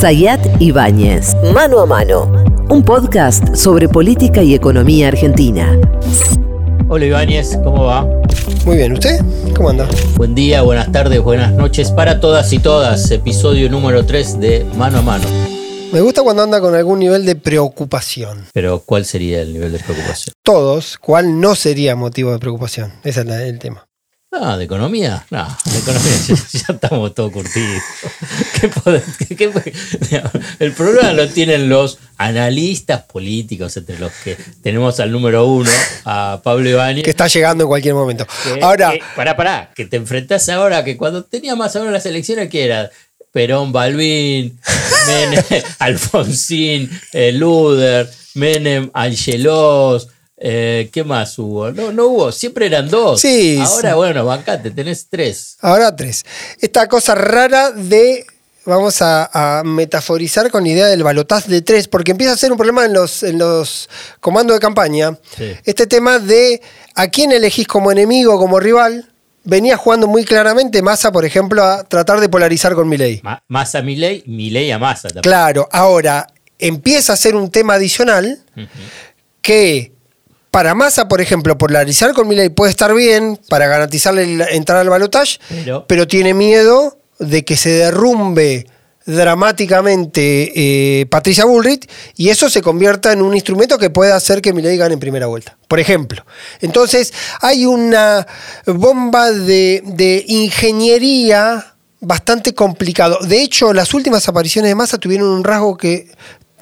Sayat Ibáñez, Mano a Mano, un podcast sobre política y economía argentina. Hola Ibáñez, ¿cómo va? Muy bien, ¿usted? ¿Cómo anda? Buen día, buenas tardes, buenas noches para todas y todas. Episodio número 3 de Mano a Mano. Me gusta cuando anda con algún nivel de preocupación. Pero ¿cuál sería el nivel de preocupación? Todos, ¿cuál no sería motivo de preocupación? Ese es la- el tema. Ah, ¿de economía? No, de economía ya, ya estamos todos curtidos. ¿Qué poder- qué- qué- el problema lo tienen los analistas políticos, entre los que tenemos al número uno, a Pablo Ibáñez. Que está llegando en cualquier momento. que- Ahora, que- pará, pará, que te enfrentás ahora, que cuando tenía más ahora las elecciones, que era? Perón, Balvin, Menem, Alfonsín, eh, Luder, Menem, Angelos, eh, ¿qué más hubo? No, no hubo, siempre eran dos. Sí, Ahora, sí. bueno, bancate, tenés tres. ahora tres. Esta cosa rara de. Vamos a, a metaforizar con la idea del balotaje de tres, porque empieza a ser un problema en los, en los comandos de campaña. Sí. Este tema de a quién elegís como enemigo, como rival, venía jugando muy claramente Massa, por ejemplo, a tratar de polarizar con Milei. Ma- Massa Milei, Milei a Massa también. Claro, ahora empieza a ser un tema adicional que para Massa, por ejemplo, polarizar con Milei puede estar bien para garantizarle la- entrar al balotaje, Pero- pero, tiene miedo de que se derrumbe dramáticamente eh, Patricia Bullrich y eso se convierta en un instrumento que pueda hacer que Milei gane en primera vuelta, por ejemplo. Entonces hay una bomba de, de ingeniería bastante complicado. De hecho, las últimas apariciones de Massa tuvieron un rasgo que,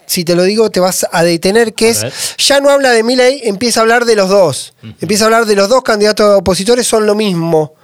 si te lo digo, te vas a detener, que A es, ver. ya no habla de Milei, empieza a hablar de los dos. Empieza a hablar de los dos candidatos opositores, son lo mismo.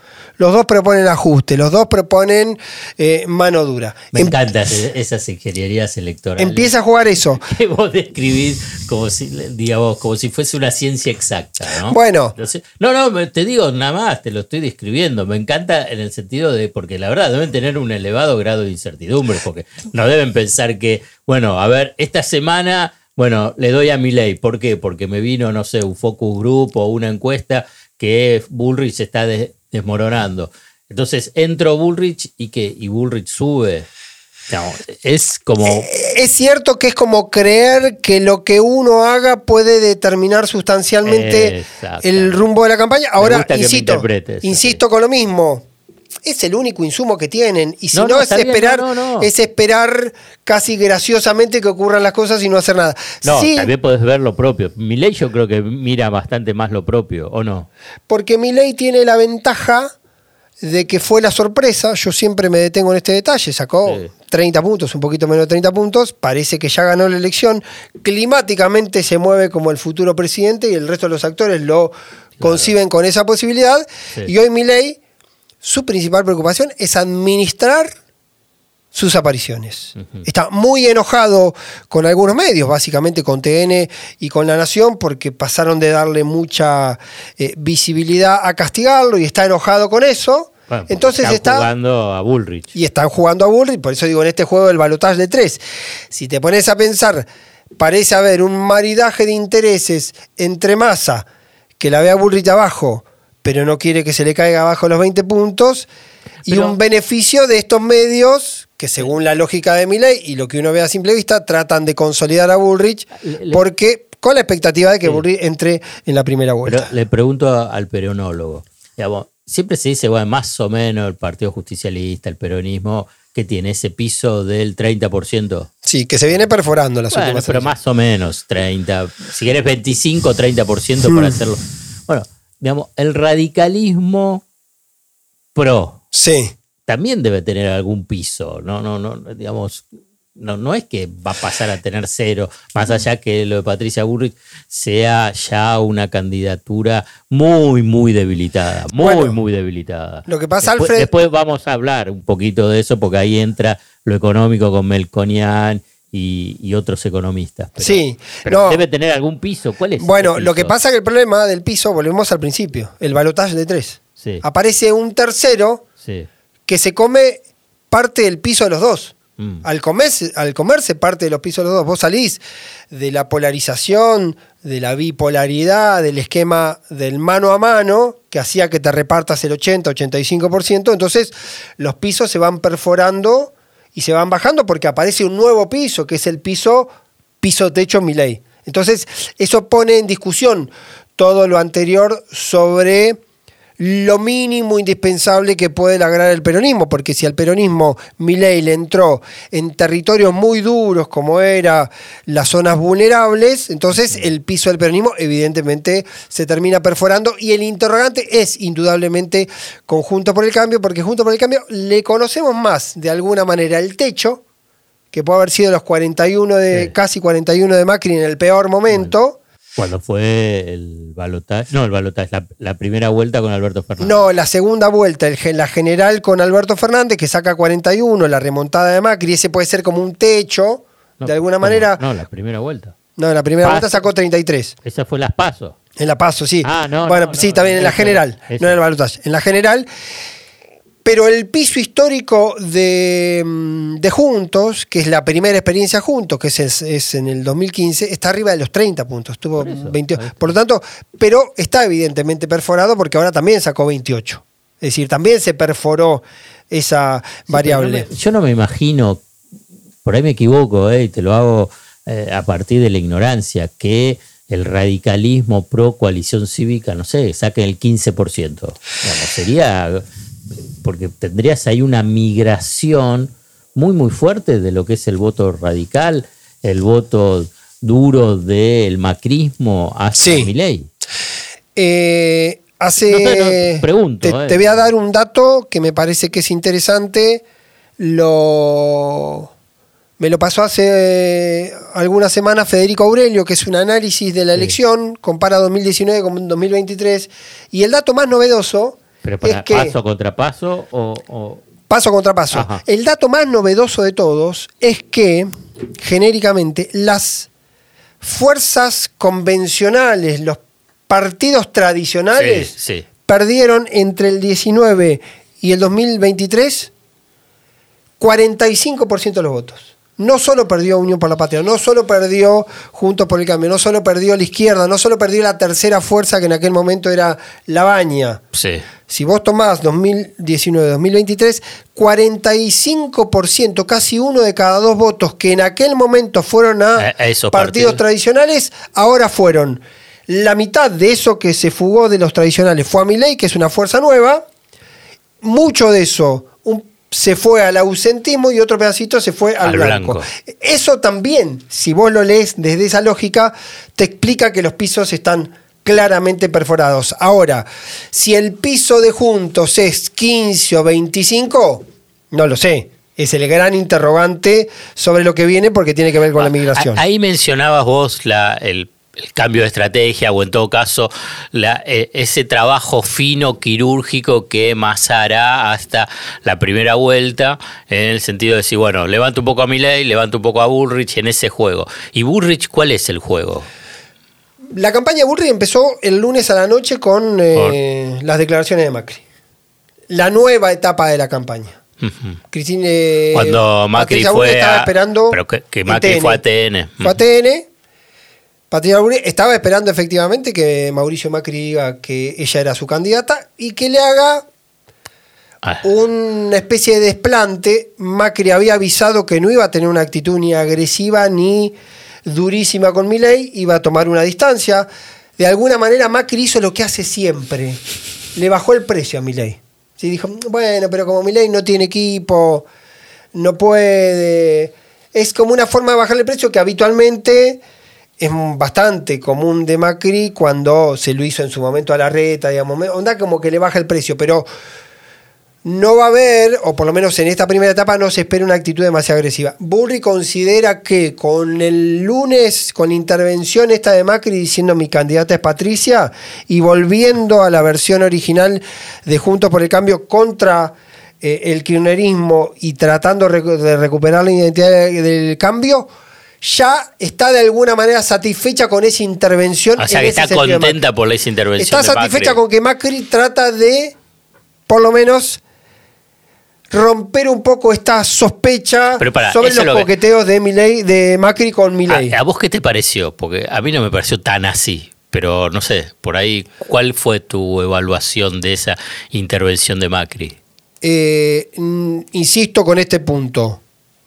Los dos proponen ajuste, los dos proponen eh, mano dura. Me Em- encantan esas ingenierías electorales. empieza a jugar eso. que vos describís como si, digamos, como si fuese una ciencia exacta, ¿no? Bueno. No, no, te digo nada más, te lo estoy describiendo. Me encanta en el sentido de, porque la verdad deben tener un elevado grado de incertidumbre, porque no deben pensar que, bueno, a ver, esta semana, bueno, le doy a mi ley. ¿Por qué? Porque me vino, no sé, un focus group o una encuesta que Bullrich está des- desmoronando. Entonces entro Bullrich y que y Bullrich sube. No, es como Es cierto que es como creer que lo que uno haga puede determinar sustancialmente el rumbo de la campaña. Ahora, insisto, insisto con lo mismo. Es el único insumo que tienen. Y si No, no, no, es bien, esperar, no, es esperar casi graciosamente que ocurran las cosas y no hacer nada. No, sí, también podés ver lo propio. Milei yo creo que mira bastante más lo propio, ¿o no? porque Milei tiene la ventaja de que fue la sorpresa. Yo siempre me detengo en este detalle. Sacó Sí. 30 puntos, un poquito menos de 30 puntos. Parece que ya ganó la elección. Climáticamente se mueve como el futuro presidente y el resto de los actores lo conciben con esa posibilidad. Sí. Y hoy Milei, su principal preocupación es administrar sus apariciones. Está muy enojado con algunos medios, básicamente con TN y con La Nación, porque pasaron de darle mucha eh, visibilidad a castigarlo y está enojado con eso. Bueno, Entonces están está jugando a Bullrich. y están jugando a Bullrich, por eso digo en este juego del balotaje de tres. Si te pones a pensar, parece haber un maridaje de intereses entre Massa, que la ve a Bullrich abajo, pero no quiere que se le caiga abajo los 20 puntos, y Pero- un beneficio de estos medios que según la lógica de Milley y lo que uno ve a simple vista, tratan de consolidar a Bullrich Le- porque con la expectativa de que Bullrich entre en la primera vuelta. Pero le pregunto a- al peronólogo. Digamos, siempre se dice, bueno, más o menos el Partido Justicialista, el peronismo, que tiene ese piso del 30%. sí, que se viene perforando las Bueno, últimas pero elecciones. más o menos 30. Si querés 25, 30% Hmm. para hacerlo. Bueno, digamos, el radicalismo pro Sí. también debe tener algún piso. No, no, no, digamos, no, no es que va a pasar a tener cero, más allá que lo de Patricia Burrich sea ya una candidatura muy, muy debilitada, muy, Bueno, muy debilitada. lo que pasa, después, Alfred- Después vamos a hablar un poquito de eso, porque ahí entra lo económico con Melconian y, y otros economistas. Pero- Sí, pero no. debe tener algún piso. ¿Cuál es? Bueno, lo que pasa es que el problema del piso, volvemos al principio, el balotaje de tres. Sí, Aparece un tercero sí. que se come parte del piso de los dos. Mm. Al, comerse, al comerse parte de los pisos de los dos, vos salís de la polarización, de la bipolaridad, del esquema del mano a mano, que hacía que te repartas el 80-85%, entonces los pisos se van perforando y se van bajando porque aparece un nuevo piso, que es el piso piso techo Milei. Entonces, eso pone en discusión todo lo anterior sobre lo mínimo indispensable que puede lograr el peronismo, porque si al peronismo Milei le entró en territorios muy duros como era las zonas vulnerables, entonces el piso del peronismo evidentemente se termina perforando y el interrogante es indudablemente conjunto por el cambio, porque junto por el cambio le conocemos más de alguna manera el techo, que puede haber sido los 41 de, Sí. casi 41 de Macri en el peor momento. Cuando fue el balotaje, no, el balotaje, la, la primera vuelta con Alberto Fernández. No, la segunda vuelta, el, la general con Alberto Fernández, que saca 41, la remontada de Macri, ese puede ser como un techo, No, de alguna manera. No, la primera vuelta. No, en la primera Paso. vuelta sacó 33. Esa fue las pasos. En la paso, sí. Ah, no, Bueno, no, sí, no, también en la general, no en el balotaje. En la general. Pero el piso histórico de, mm, de Juntos, que es la primera experiencia Juntos, que es, en el 2015, está arriba de los 30 puntos. Tuvo Por eso, 28. ahí está. Por lo tanto, pero está evidentemente perforado porque ahora también sacó 28. Es decir, también se perforó esa variable. Pero no me- yo no me imagino, por ahí me equivoco, eh, y te lo hago eh, a partir de la ignorancia, que el radicalismo pro coalición cívica, no sé, saque el 15%. Digamos, sería, porque tendrías ahí una migración muy, muy fuerte de lo que es el voto radical, el voto duro del macrismo hacia Sí. Milei. Eh, hace. No sé, no, pregunto, te, eh. te voy a dar un dato que me parece que es interesante. Lo. Me lo pasó hace algunas semanas Federico Aurelio, que es un análisis de la elección, compara 2019 con 2023. Y el dato más novedoso Pero para es que. paso contra paso o- o Paso contra paso. Ajá. El dato más novedoso de todos es que, genéricamente, las fuerzas convencionales, los partidos tradicionales, Sí, sí. perdieron entre el 19 y el 2023 45% de los votos. No solo perdió Unión por la Patria, no solo perdió Juntos por el Cambio, no solo perdió la izquierda, no solo perdió la tercera fuerza que en aquel momento era la Baña. Sí. Si vos tomás 2019-2023, 45%, casi uno de cada dos votos que en aquel momento fueron a, A- a esos partidos partidos. tradicionales, ahora fueron la mitad de eso que se fugó de los tradicionales fue a Milei, que es una fuerza nueva, mucho de eso se fue al ausentismo y otro pedacito se fue al, Al blanco. blanco. Eso también, si vos lo lees desde esa lógica, te explica que los pisos están claramente perforados. Ahora, si el piso de juntos es 15 o 25, no lo sé. Es el gran interrogante sobre lo que viene porque tiene que ver con la migración. Ah, Ahí mencionabas vos la, el, el cambio de estrategia o en todo caso la- eh, ese trabajo fino quirúrgico que hará hasta la primera vuelta en el sentido de decir, bueno, levanto un poco a Milei, levanto un poco a Bullrich en ese juego. ¿Y Bullrich cuál es el juego? La campaña de Bullrich empezó el lunes a la noche con eh, las declaraciones de Macri. La nueva etapa de la campaña. Cristina, Cuando Macri fue estaba a- esperando pero que- que Macri fue a TN. Fue a TN. Patricia estaba esperando efectivamente que Mauricio Macri diga que ella era su candidata y que le haga Ah, una especie de desplante. Macri había avisado que no iba a tener una actitud ni agresiva ni durísima con Milei, iba a tomar una distancia. De alguna manera Macri hizo lo que hace siempre. Le bajó el precio a Milei. Sí, dijo, bueno, pero como Milei no tiene equipo, no puede. Es como una forma de bajarle el precio que habitualmente es bastante común de Macri cuando se lo hizo en su momento a la reta, digamos. Onda como que le baja el precio, pero no va a haber, o por lo menos en esta primera etapa, no se espera una actitud demasiado agresiva. Burri considera que con el lunes, con intervención esta de Macri diciendo mi candidata es Patricia, y volviendo a la versión original de Juntos por el Cambio contra eh, el kirchnerismo y tratando de recuperar la identidad de- del cambio, ya está de alguna manera satisfecha con esa intervención. o sea en que está contenta por esa intervención. Está de Macri. satisfecha con que Macri trata de, por lo menos, romper un poco esta sospecha sobre los es lo que- coqueteos de Milei, de Macri con Milei. ¿A, a vos qué te pareció? Porque a mí no me pareció tan así. Pero no sé, por ahí, ¿cuál fue tu evaluación de esa intervención de Macri? Eh, insisto con este punto.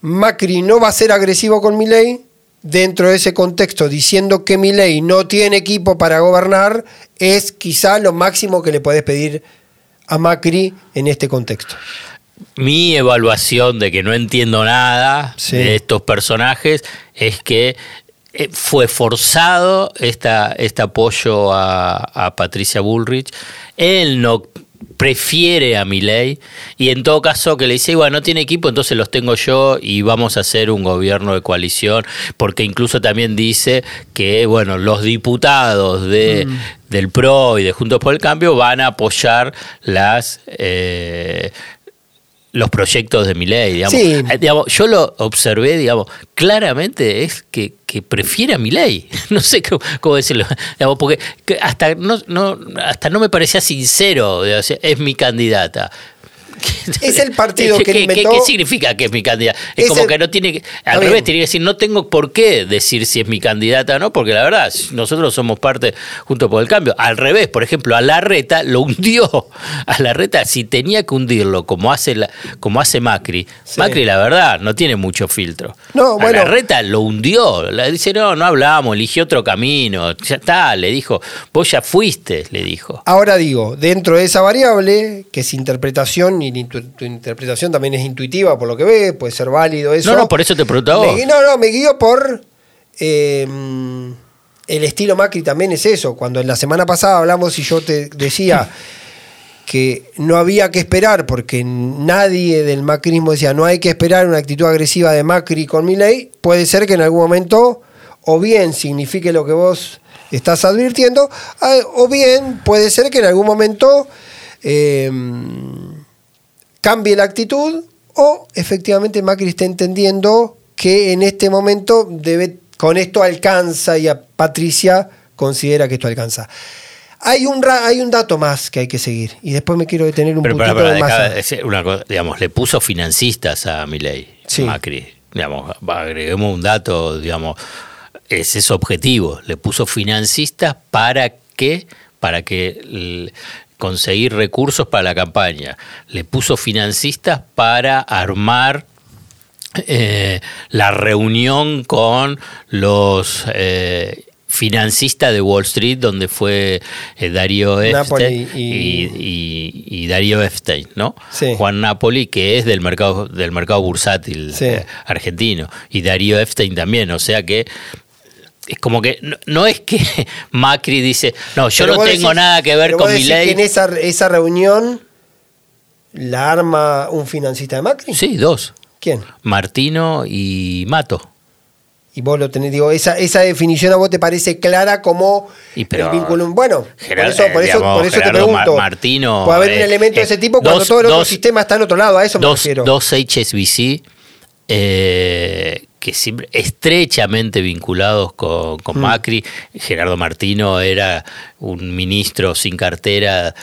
Macri no va a ser agresivo con Milei dentro de ese contexto, diciendo que Milei no tiene equipo para gobernar, es quizá lo máximo que le puedes pedir a Macri en este contexto. Mi evaluación de que no entiendo nada Sí. de estos personajes es que eh, fue forzado esta, este apoyo a, a Patricia Bullrich. Él no prefiere a Milei y en todo caso que le dice, bueno, no tiene equipo, entonces los tengo yo y vamos a hacer un gobierno de coalición, porque incluso también dice que, bueno, los diputados de, del PRO y de Juntos por el Cambio van a apoyar las... eh, los proyectos de Milei, digamos. Sí. Eh, digamos, yo lo observé, digamos, claramente es que, que prefiere a Milei. No sé cómo, cómo decirlo. Digamos, porque que hasta no, no, hasta no me parecía sincero. es mi candidata. Es el partido ¿Qué- que qué- inventó- ¿Qué, qué significa que es mi candidata? Es, Es como el- que no tiene que. Al bien. revés, tiene que decir, no tengo por qué decir si es mi candidata o no, porque la verdad, nosotros somos parte junto por el cambio. Al revés, por ejemplo, a Larreta lo hundió. A Larreta, si tenía que hundirlo como hace, la- como hace Macri, Sí. Macri, la verdad, no tiene mucho filtro. No, A bueno. Larreta lo hundió. Le dice, no, no hablamos, eligió otro camino. Ya está, le dijo, vos ya fuiste, le dijo. Ahora digo, dentro de esa variable, que es interpretación, y tu, tu interpretación también es intuitiva por lo que ves, puede ser válido eso. No, no, por eso te pregunto a vos. Me- no, no, me guío por eh, el estilo Macri también es eso. Cuando en la semana pasada hablamos y yo te decía que no había que esperar, porque nadie del macrismo decía no hay que esperar una actitud agresiva de Macri con Milei, puede ser que en algún momento o bien signifique lo que vos estás advirtiendo, ah, o bien puede ser que en algún momento eh, cambie la actitud o efectivamente Macri esté entendiendo que en este momento debe, con esto alcanza y a Patricia considera que esto alcanza. Hay un, hay un dato más que hay que seguir y después me quiero detener un Pero, poquito pero, pero, más. de una cosa, digamos, le puso financistas a Milei, Sí. Macri. Digamos, agreguemos un dato, digamos, ese es objetivo. Le puso financistas para que, para que conseguir recursos para la campaña. Le puso financistas para armar eh, la reunión con los eh, financistas de Wall Street, donde fue eh, Darío Epstein y- y, y- y Darío Epstein, ¿no? Sí. Juan Napoli, que es del mercado, del mercado bursátil Sí. eh, argentino, y Darío Epstein también, o sea que es como que no, no es que Macri dice, no, yo Pero no tengo decís- nada que ver pero vos con mi ley. que en esa, esa reunión la arma un financista de Macri. Sí, dos, ¿Quién? Martino y Mato. Y vos lo tenés, digo, esa, esa definición a vos te parece clara como Y pero- el vínculo. Bueno, Gerard- por eso, por eso, digamos, por eso te pregunto. Mar- Martino, Puede haber un eh, elemento de ese tipo cuando dos- todo el otro dos- sistema está en otro lado, a eso me dos, refiero. dos HSBC eh, que siempre estrechamente vinculados con, con Mm. Macri. Gerardo Martino era un ministro sin cartera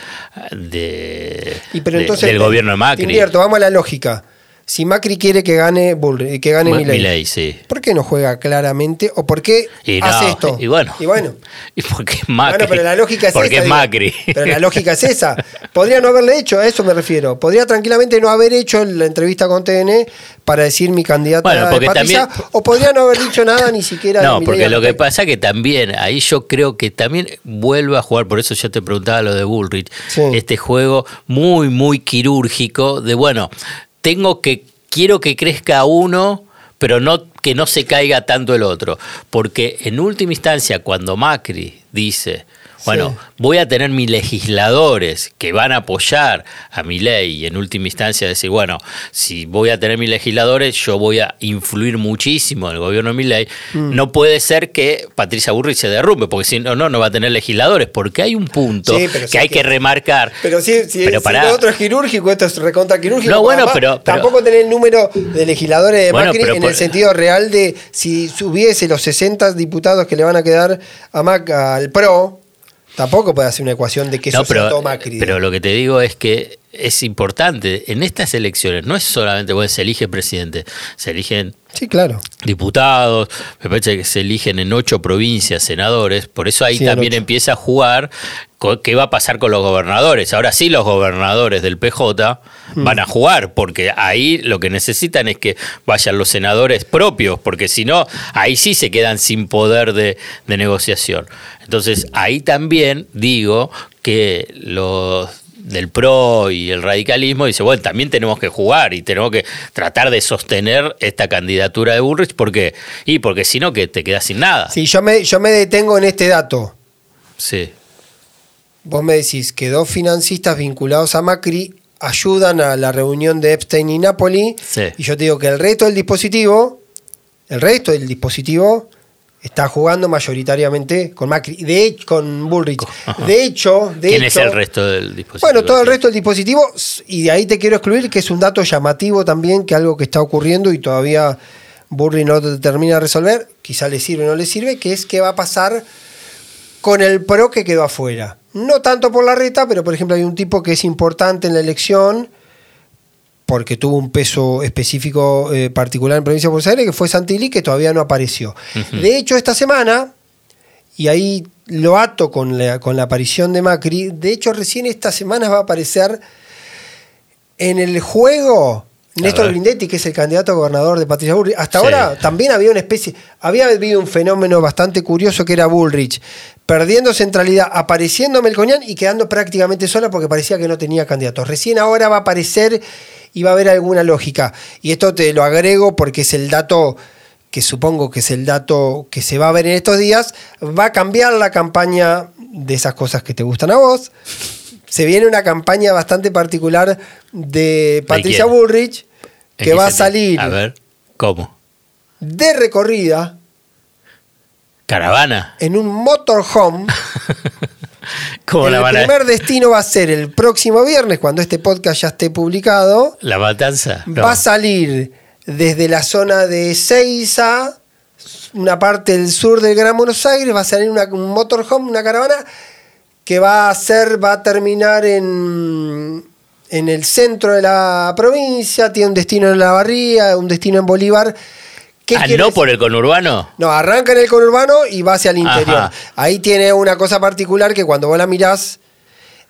de, Y pero de- entonces, del te- gobierno de Macri. invierto, vamos a la lógica. Si Macri quiere que gane Bullrich, que gane Mi- Milei, Milei, sí. ¿por qué no juega claramente? ¿O por qué Y no, hace esto? y bueno. Y bueno. Y porque es Macri. Bueno, pero la lógica es porque esa. es digo. Macri. Pero la lógica es esa. Podría no haberle hecho, a eso me refiero. Podría tranquilamente no haber hecho la entrevista con TN para decir mi candidata Bueno, porque de Patricia, también- o podría no haber dicho nada ni siquiera No, porque lo que pasa que también, ahí yo creo que también vuelve a jugar, por eso yo te preguntaba lo de Bullrich, Sí. este juego muy, muy quirúrgico de, bueno, tengo que, quiero que crezca uno, pero no que no se caiga tanto el otro. Porque en última instancia, cuando Macri dice, bueno, Sí. voy a tener mis legisladores que van a apoyar a mi ley y en última instancia decir, bueno, si voy a tener mis legisladores, yo voy a influir muchísimo en el gobierno de mi ley, Mm. no puede ser que Patricia Burrich se derrumbe, porque si no, no, no va a tener legisladores, porque hay un punto Sí, que si hay que- que remarcar. Pero si, si, Pero si pará. lo otro es quirúrgico, esto es recontra quirúrgico. No, bueno, pero- pero- Tampoco tener el número de legisladores de Bueno, Macri pero en por- el sentido real de si subiese los 60 diputados que le van a quedar a Mac, al PRO, tampoco puede hacer una ecuación de que eso No, pero, sea Macri. pero lo que te digo es que es importante, en estas elecciones no es solamente, bueno, se elige presidente, se eligen Sí, claro. diputados, me parece que se eligen en ocho provincias senadores, por eso ahí Sí, también empieza a jugar qué va a pasar con los gobernadores. Ahora sí los gobernadores del PJ van a jugar, porque ahí lo que necesitan es que vayan los senadores propios, porque si no, ahí sí se quedan sin poder de, de negociación. Entonces, ahí también digo que los del PRO y el radicalismo dice, bueno, también tenemos que jugar y tenemos que tratar de sostener esta candidatura de Bullrich, porque y porque si no que te quedas sin nada. Sí, yo me, yo me detengo en este dato. Sí. Vos me decís que dos financistas vinculados a Macri ayudan a la reunión de Epstein y Napoli, Sí. y yo te digo que el resto del dispositivo, el resto del dispositivo está jugando mayoritariamente con Macri, de hecho, con Bullrich. De hecho, de ¿Quién es el resto del dispositivo? Bueno, todo el resto del dispositivo, y de ahí te quiero excluir que es un dato llamativo también, que algo que está ocurriendo y todavía Burri no te termina de resolver, quizá le sirve o no le sirve, que es qué va a pasar con el PRO que quedó afuera. No tanto por la reta, pero por ejemplo hay un tipo que es importante en la elección, porque tuvo un peso específico eh, particular en provincia de Buenos Aires, que fue Santilli, que todavía no apareció. De hecho, esta semana, y ahí lo ato con la, con la aparición de Macri, de hecho recién esta semana va a aparecer en el juego Néstor. Grindetti, que es el candidato a gobernador de Patricia Bullrich. Hasta Sí. ahora también había una especie, había habido un fenómeno bastante curioso que era Bullrich, perdiendo centralidad, apareciendo Melconian y quedando prácticamente sola porque parecía que no tenía candidatos. Recién ahora va a aparecer y va a haber alguna lógica. Y esto te lo agrego porque es el dato que supongo que es el dato que se va a ver en estos días, va a cambiar la campaña de esas cosas que te gustan a vos. Se viene una campaña bastante particular de Patricia? Bullrich, ¿En que va a salir A ver, ¿cómo? de recorrida ¿Caravana? en un motorhome. ¿Cómo la el van a.? primer destino va a ser el próximo viernes, cuando este podcast ya esté publicado. ¿La matanza? No. Va a salir desde la zona de Seiza, una parte del sur del Gran Buenos Aires, va a salir una- un motorhome, una caravana, que va a ser, va a terminar en, en el centro de la provincia, tiene un destino en La Barría, un destino en Bolívar. ¿Qué Ah, no por el conurbano. No, arranca en el conurbano y va hacia el interior. Ajá. Ahí tiene una cosa particular que cuando vos la mirás,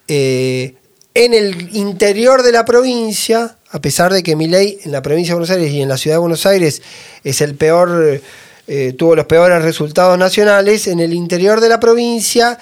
eh, en el interior de la provincia, a pesar de que Milei en la provincia de Buenos Aires y en la ciudad de Buenos Aires es el peor, eh, tuvo los peores resultados nacionales, en el interior de la provincia,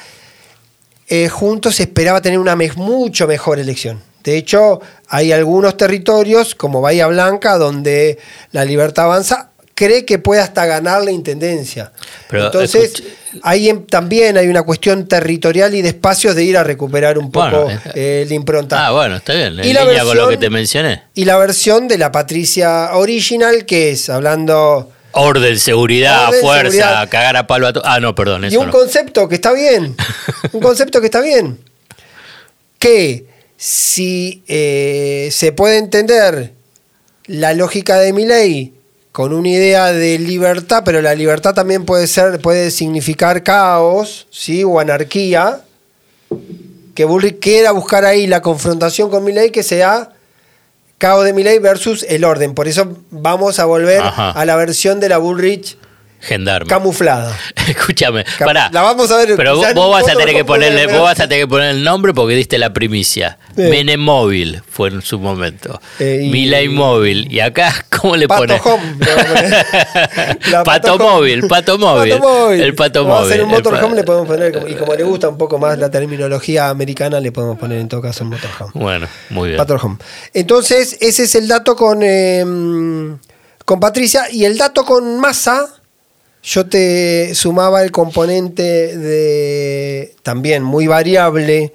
eh, juntos se esperaba tener una me- mucho mejor elección. De hecho, hay algunos territorios, como Bahía Blanca, donde la libertad avanza, cree que puede hasta ganar la intendencia. Pero, Entonces, ahí también hay una cuestión territorial y de espacios de ir a recuperar un poco Bueno, eh, la impronta. Ah, bueno, está bien. En Y la línea con lo que versión- te mencioné. Y la versión de la Patricia original, que es hablando Orden, seguridad, Orden, fuerza, seguridad. cagar a palo a to- Ah, no, perdón, Y un no. concepto que está bien. un concepto que está bien. Que si eh, se puede entender la lógica de mi ley con una idea de libertad, pero la libertad también puede ser, puede significar caos, ¿sí? o anarquía. Que Bullrich quiera buscar ahí la confrontación con Milley que sea caos de Milley versus el orden. Por eso vamos a volver Ajá. a la versión de la Bullrich Gendarme. camuflada. Escúchame, Cam- pará. La vamos a ver. Pero vos, vos vas a tener que ponerle, vos vas a tener que poner el nombre porque diste la primicia. Sí. Menemóvil fue en su momento. Eh, y- Milay Móvil. Y acá, ¿cómo le Pato pones? Home, vamos pato Home. móvil, pato móvil. Pato móvil. El pato Vamos a móvil. hacer un El pa- motorhome le podemos poner, y como le gusta un poco más la terminología americana, le podemos poner en todo caso un motorhome. Bueno, muy bien. Motorhome. Entonces, ese es el dato con, eh, con Patricia. Y el dato con Massa, yo te sumaba el componente de también muy variable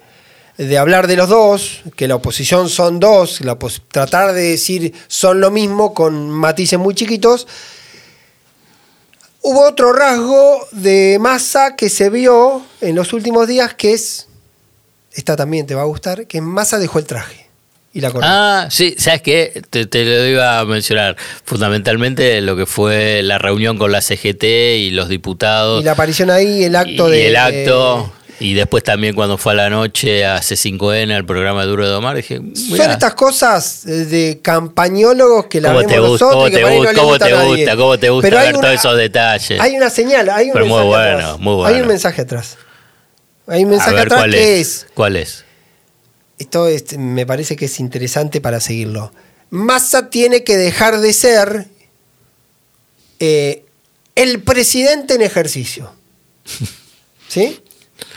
de hablar de los dos, que la oposición son dos, la tratar de decir son lo mismo con matices muy chiquitos. Hubo otro rasgo de masa que se vio en los últimos días que es, esta también te va a gustar, que Massa dejó el traje y la corona. Ah, sí, ¿sabes qué? Te, te lo iba a mencionar. Fundamentalmente lo que fue la reunión con la CGT y los diputados. y la aparición ahí, el acto y de... el acto. Y después también cuando fue a la noche a C5N, al programa Duro de Domar, dije, Son estas cosas eh, de campañólogos que la ¿Cómo te gusta? ¿Cómo y te no gusta? le ¿Cómo te a gusta? ¿Cómo te gusta Pero hay ver una- todos esos detalles? Hay una señal, hay un Pero muy mensaje bueno, atrás. muy Hay bueno. un mensaje atrás. Hay un a mensaje ver, atrás ¿cuál que es? es ¿Cuál es? Esto es- me parece que es interesante para seguirlo. Massa tiene que dejar de ser eh, el presidente en ejercicio. ¿Sí?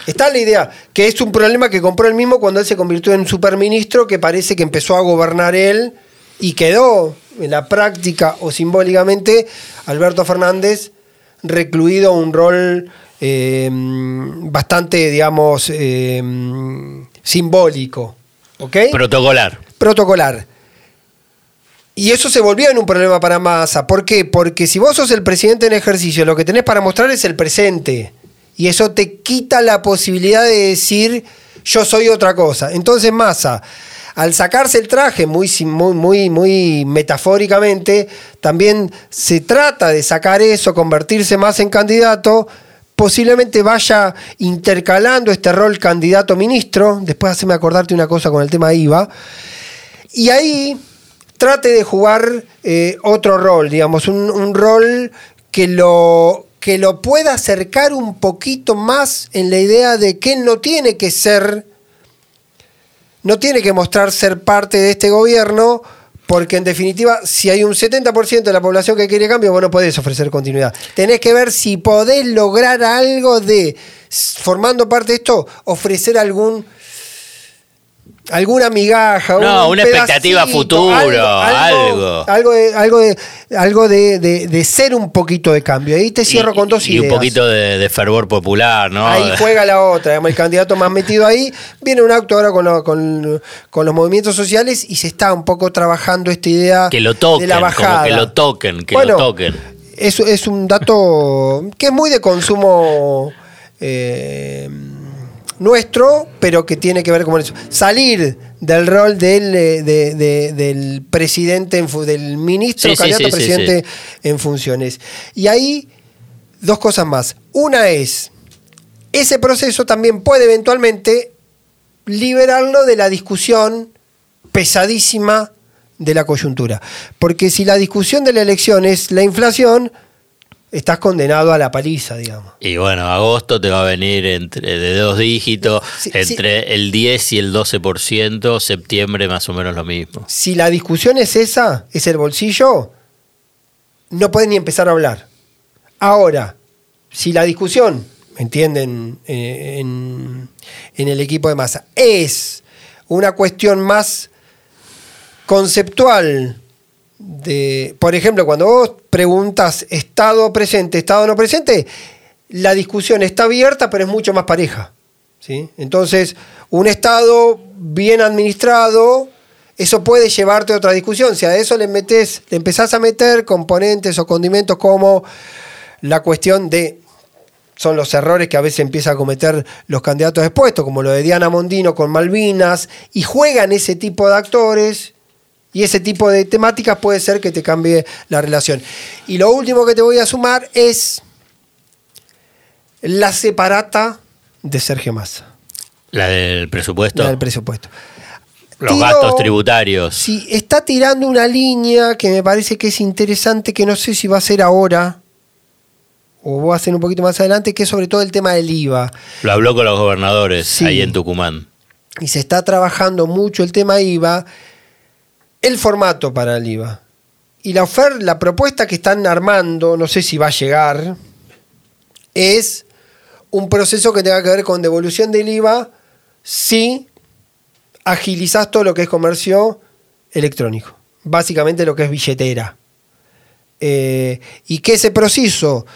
Está la idea, que es un problema que compró él mismo cuando él se convirtió en superministro, que parece que empezó a gobernar él y quedó en la práctica o simbólicamente Alberto Fernández recluido a un rol eh, bastante, digamos, eh, simbólico. ¿Ok? Protocolar. protocolar. Y eso se volvió en un problema para Massa. ¿Por qué? Porque si vos sos el presidente en ejercicio, lo que tenés para mostrar es el presente. Y eso te quita la posibilidad de decir yo soy otra cosa. Entonces Massa, al sacarse el traje muy, muy, muy, muy metafóricamente, también se trata de sacar eso, convertirse más en candidato, posiblemente vaya intercalando este rol candidato ministro, después haceme acordarte una cosa con el tema IVA, y ahí trate de jugar eh, otro rol, digamos, un, un rol que lo, que lo pueda acercar un poquito más en la idea de que él no tiene que ser, no tiene que mostrar ser parte de este gobierno, porque en definitiva, si hay un 70% de la población que quiere cambio, vos no podés ofrecer continuidad. Tenés que ver si podés lograr algo de, formando parte de esto, ofrecer algún alguna migaja, No, un una expectativa futuro, algo. algo de, algo de, algo de, de- de ser un poquito de cambio. Ahí te cierro Y- con dos y ideas. un poquito de, de fervor popular, ¿no? Ahí juega la otra, digamos, el candidato más metido ahí. Viene un acto ahora con, lo- con- con los movimientos sociales y se está un poco trabajando esta idea Que lo de toquen, la como bajada. que lo toquen, que Bueno, lo toquen. Es, es un dato que es muy de consumo eh, nuestro, pero que tiene que ver con eso. Salir del rol del, eh, de- de- del presidente, del ministro, Sí, candidato sí, presidente en funciones. Y ahí, dos cosas más. Una es, ese proceso también puede eventualmente liberarlo de la discusión pesadísima de la coyuntura. Porque si la discusión de la elección es la inflación, estás condenado a la paliza, digamos. Y bueno, agosto te va a venir entre de dos dígitos, Sí, entre el 10 y el 12%, septiembre más o menos lo mismo. Si la discusión es esa, es el bolsillo, no puedes ni empezar a hablar. Ahora, si la discusión, ¿me entienden? Eh, en, en el equipo de masa, es una cuestión más conceptual de, por ejemplo, cuando vos preguntas estado presente, estado no presente, la discusión está abierta, pero es mucho más pareja. ¿sí? Entonces, un estado bien administrado, eso puede llevarte a otra discusión. Si a eso le metes, le empezás a meter componentes o condimentos como la cuestión de son los errores que a veces empiezan a cometer los candidatos expuestos, como lo de Diana Mondino con Malvinas, y juegan ese tipo de actores y ese tipo de temáticas puede ser que te cambie la relación. Y lo último que te voy a sumar es la separata de Sergio Massa, La del presupuesto, la del presupuesto. los Tiro- gastos tributarios. Sí, está tirando una línea que me parece que es interesante, que no sé si va a ser ahora o va a ser un poquito más adelante, que es sobre todo el tema del IVA. Lo habló con los gobernadores Sí. ahí en Tucumán. y se está trabajando mucho el tema IVA, el formato para el IVA. Y la oferta, la propuesta que están armando, no sé si va a llegar, es un proceso que tenga que ver con devolución del IVA si agilizás todo lo que es comercio electrónico. Básicamente lo que es billetera. Eh, y que ese proceso,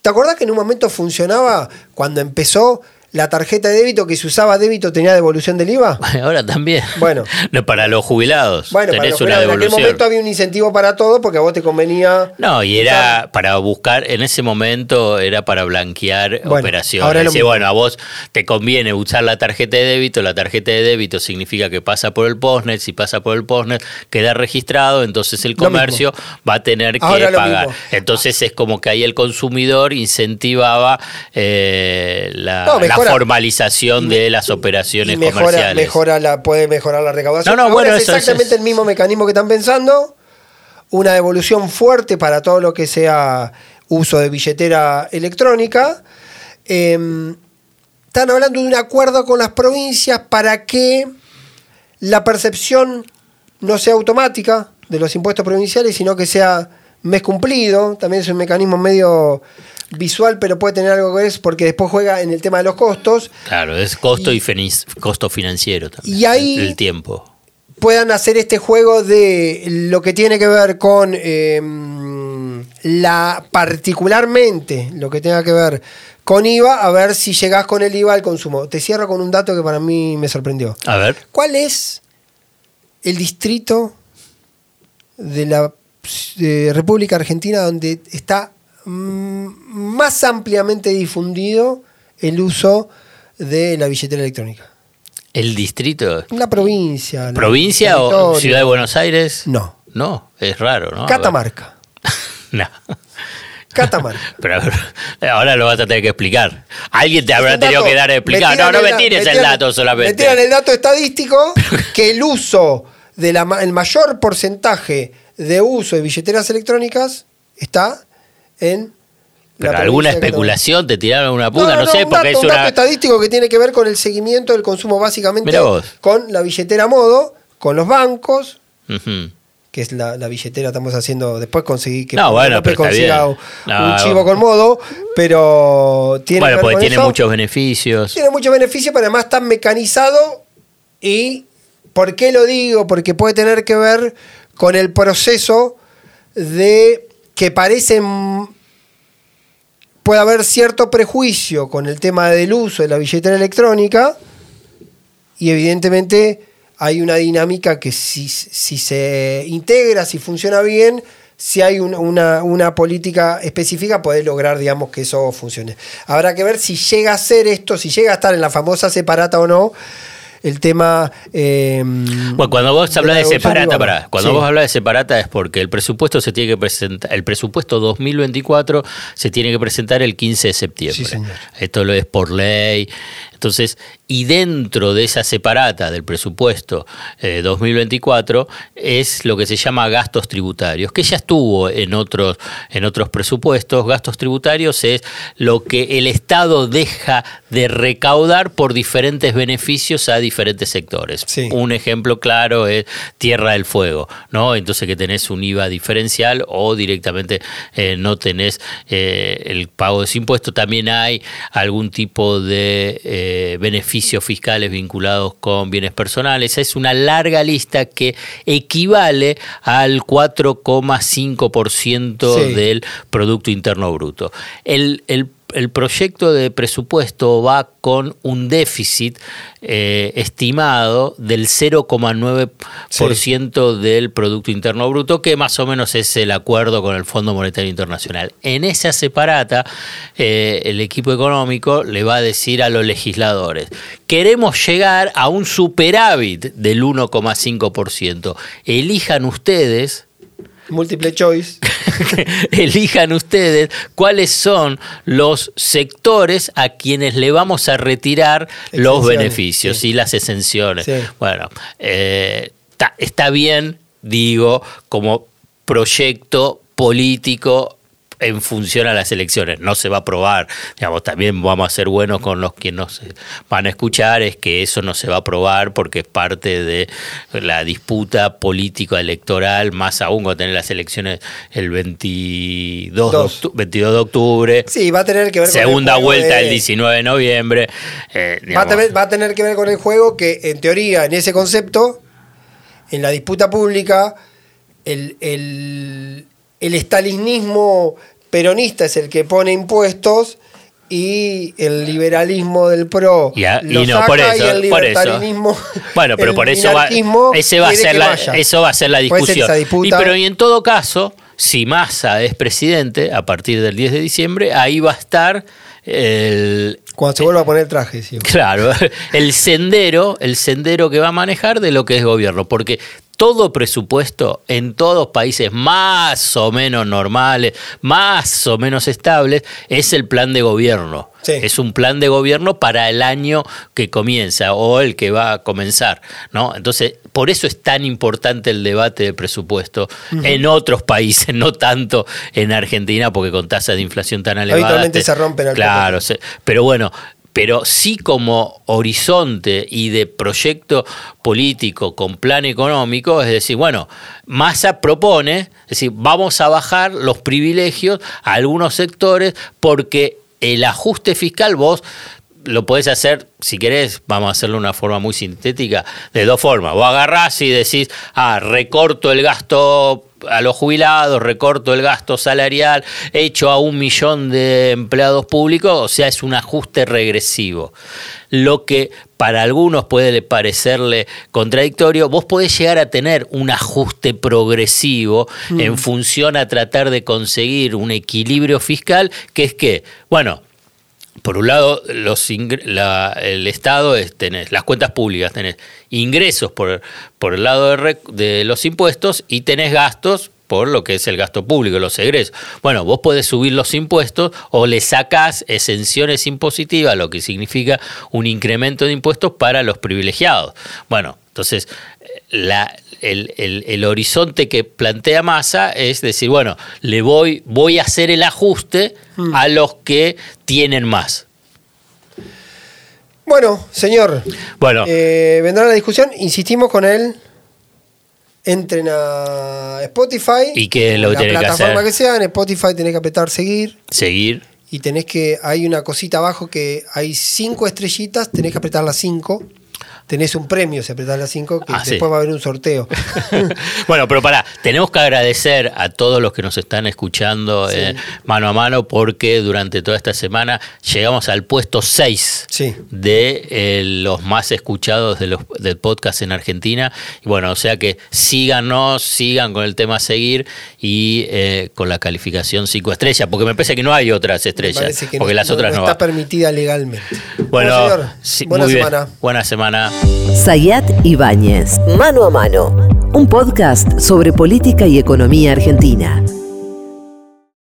¿te acordás que en un momento funcionaba cuando empezó la tarjeta de débito que se usaba débito tenía devolución del IVA? Ahora también. Bueno. No, para los jubilados. Bueno, para tenés los una jubilados, en aquel momento había un incentivo para todo porque a vos te convenía. No, y era para buscar, en ese momento era para blanquear Bueno, operaciones. ahora mismo. bueno, a vos te conviene usar la tarjeta de débito, la tarjeta de débito significa que pasa por el postnet, si pasa por el postnet queda registrado, entonces el comercio va a tener que Ahora pagar. Entonces es como que ahí el consumidor incentivaba eh, la, No, la mejora. formalización de las operaciones mejora, comerciales. mejora la, puede mejorar la recaudación. No, no, Ahora bueno, es eso- eso exactamente el mismo mecanismo que están pensando. Una devolución fuerte para todo lo que sea uso de billetera electrónica. Eh, están hablando de un acuerdo con las provincias para que la percepción no sea automática de los impuestos provinciales, sino que sea mes cumplido. También es un mecanismo medio visual, pero puede tener algo que ver porque después juega en el tema de los costos. Claro, es costo y, costo financiero también. Y ahí el tiempo. Puedan hacer este juego de lo que tiene que ver con em, la particularmente lo que tenga que ver con IVA, a ver si llegás con el IVA al consumo. Te cierro con un dato que para mí me sorprendió. A ver. ¿Cuál es el distrito de la República Argentina donde está más ampliamente difundido el uso de la billetera electrónica? ¿El distrito? La provincia. ¿Provincia o Ciudad de Buenos Aires? No. No, es raro, ¿no? Catamarca. no. Catamarca. Pero ahora lo vas a tener que explicar. Alguien te habrá tenido que dar a explicar. No, no me tires el dato solamente. Me tiran el dato estadístico que el uso del el mayor porcentaje de uso de billeteras electrónicas está en pero alguna especulación te tiraron una puta, no, sé, porque es un dato estadístico que tiene que ver con el seguimiento del consumo básicamente con la billetera modo, con los bancos, que es la, billetera, estamos haciendo, después conseguí que no, bueno, pero consiga un, chivo con modo, pero tiene Bueno, porque tiene muchos beneficios. Tiene muchos beneficios, pero además está mecanizado y ¿por qué lo digo? Porque puede tener que ver con el proceso de que parece puede haber cierto prejuicio con el tema del uso de la billetera electrónica y evidentemente hay una dinámica que si, se integra, si funciona bien, si hay una, política específica, puede lograr, digamos, que eso funcione. Habrá que ver si llega a ser esto, si llega a estar en la famosa separata o no, el tema. Eh, bueno, cuando vos hablas de, separata, para, cuando vos hablas de separata es porque el presupuesto se tiene que presentar, el presupuesto 2024 se tiene que presentar el 15 de septiembre. Esto lo es por ley. Entonces, y dentro de esa separata del presupuesto 2024 eh, es lo que se llama gastos tributarios, que ya estuvo en otros, en otros presupuestos. Gastos tributarios es lo que el Estado deja de recaudar por diferentes beneficios a diferentes sectores. Un ejemplo claro es Tierra del Fuego, ¿no? Entonces que tenés un IVA diferencial o directamente eh, no tenés eh, el pago de ese impuesto. También hay algún tipo de beneficio fiscales vinculados con bienes personales. Es una larga lista que equivale al 4,5% del Producto Interno Bruto. El, el el proyecto de presupuesto va con un déficit eh, estimado del 0,9% del Producto Interno Bruto, que más o menos es el acuerdo con el Fondo Monetario Internacional. En esa separata, eh, el equipo económico le va a decir a los legisladores, queremos llegar a un superávit del 1,5%. Elijan ustedes Múltiple choice. Elijan ustedes cuáles son los sectores a quienes le vamos a retirar los beneficios y las exenciones. Bueno, eh, está bien, digo, como proyecto político en función a las elecciones. No se va a aprobar. Digamos, también vamos a ser buenos con los que nos van a escuchar, es que eso no se va a aprobar porque es parte de la disputa política electoral, más aún cuando tener las elecciones el 22, de, 22 de octubre. Sí, va a tener que ver Segunda vuelta el 19 de noviembre. Eh, va, a tener, que ver con el juego que, en teoría, en ese concepto, en la disputa pública, el, el, el estalinismo peronista es el que pone impuestos y el liberalismo del PRO y, no, por eso, el libertarianismo, Bueno, pero por eso va, ese va a ser la, eso va a ser la discusión. y, pero y en todo caso, si Massa es presidente a partir del 10 de diciembre, ahí va a estar el, cuando se vuelva a poner traje. Sí. Claro, el sendero, el sendero que va a manejar de lo que es gobierno, porque todo presupuesto en todos países más o menos normales, más o menos estables, es el plan de gobierno. Es un plan de gobierno para el año que comienza o el que va a comenzar, ¿no? Entonces, por eso es tan importante el debate de presupuesto en otros países, no tanto en Argentina, porque con tasas de inflación tan elevadas. Habitualmente se rompen Claro, pero bueno, pero sí como horizonte y de proyecto político con plan económico, es decir, bueno, Massa propone, es decir, vamos a bajar los privilegios a algunos sectores porque el ajuste fiscal vos lo podés hacer, si querés, vamos a hacerlo de una forma muy sintética, de dos formas. Vos agarrás y decís, ah, recorto el gasto a los jubilados, recorto el gasto salarial, hecho a un millón de empleados públicos, o sea, es un ajuste regresivo. Lo que para algunos puede parecerle contradictorio, vos podés llegar a tener un ajuste progresivo en función a tratar de conseguir un equilibrio fiscal, que es que, bueno, por un lado, los el Estado es, tenés, las cuentas públicas, tenés ingresos por, por el lado de, de, los impuestos y tenés gastos por lo que es el gasto público, los egresos. Bueno, vos podés subir los impuestos o le sacás exenciones impositivas, lo que significa un incremento de impuestos para los privilegiados. Bueno, entonces, la, el, horizonte que plantea Massa es decir, bueno, le voy, voy a hacer el ajuste mm. a los que tienen más. Bueno, señor. Bueno. Eh, vendrá la discusión. Insistimos con él. Entren a Spotify. Y que lo la plataforma que, sea. En Spotify tenés que apretar seguir. Seguir. Y tenés que. Hay una cosita abajo que hay cinco estrellitas. Tenés que apretar las cinco tenés un premio si apretás las 5, que ah, después va a haber un sorteo. bueno, pero pará, tenemos que agradecer a todos los que nos están escuchando eh, mano a mano porque durante toda esta semana llegamos al puesto 6 de eh, los más escuchados de los, del podcast en Argentina. Y bueno, o sea que síganos, sigan con el tema seguir y eh, con la calificación 5 estrellas, porque me parece que no hay otras estrellas, porque las otras no, está permitida legalmente. Bueno, buena semana. Buena semana. Sayat Ibáñez, Mano a Mano, un podcast sobre política y economía argentina.